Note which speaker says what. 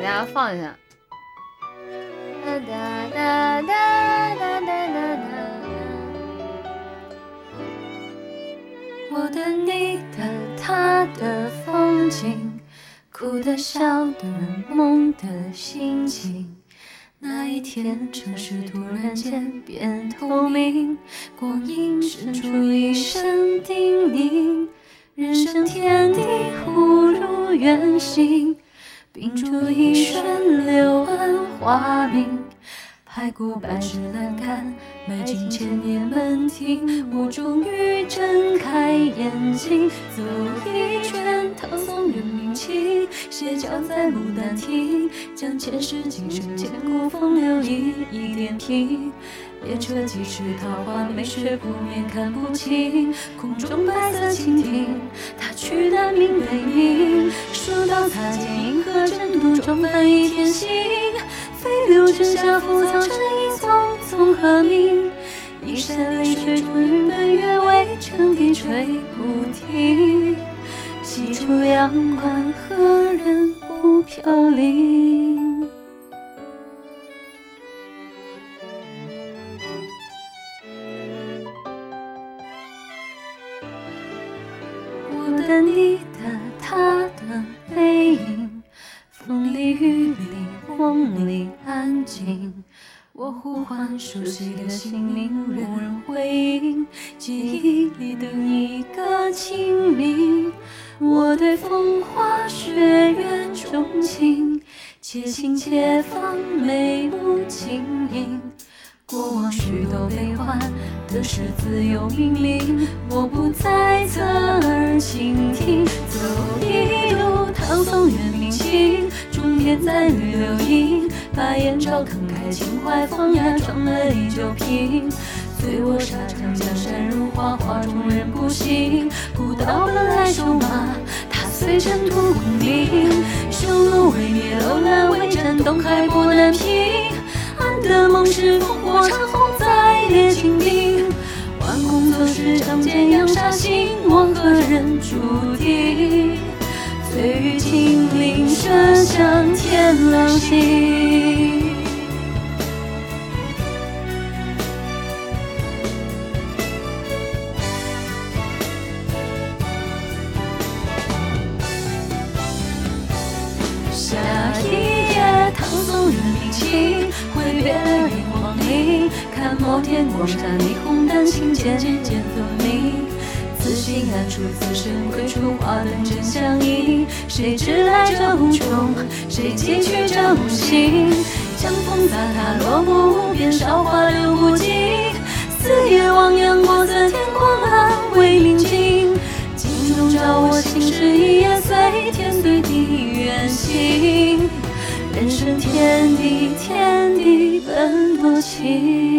Speaker 1: 给大家放一下。哒哒哒哒哒哒哒哒。
Speaker 2: 我的、你的、他的风景，哭的、笑的、梦的心情。那一天，城市突然间变透明，光阴渗出一声叮咛，人生天地忽如远行，屏住一瞬柳暗花明。拍过百尺栏杆，迈进千年门庭，我终于睁开眼睛，走一圈唐宋元明清，斜角在牡丹亭，将前世今生千古风流一一点评。列车疾驰，桃花美雪扑面看不清，空中白色蜻蜓，它去的明北冥。说到擦肩，银河争渡，撞翻一天星。飞流直下，浮草成荫，匆匆和鸣。一山泪水中，云奔月，微尘低垂不停。西出阳关，何人不飘零？我等、你我呼唤熟悉的姓名，无人回应。记忆里的一个清明，我对风花雪月钟情，且行且放，眉目轻盈。过往许多悲欢得失自有命名，我不再侧耳倾听。走一路唐宋元明清，终点在绿柳荫，把眼罩慷慨情怀放牙，装了一酒瓶。醉卧沙场，江山如画，画中人不醒。古道本来瘦马，踏碎尘土功名。匈奴未灭，楼兰未战，东海波难平。安得梦是烽火长虹再列金兵，挽弓走石仗剑扬沙行，我何人注定？醉雨金陵，射向下一页，唐宋元明清，挥别了炎黄陵，看摩天广厦，霓虹丹青渐渐分明。此心安处，此生归处，花灯正相映。谁知来者无穷，谁寄去者无形。江风飒沓，落木无边，韶华流不尽。四野汪洋，国色天光，暗未明镜。镜中照我心事，一夜随天随地远行。人生天地，天地本多情。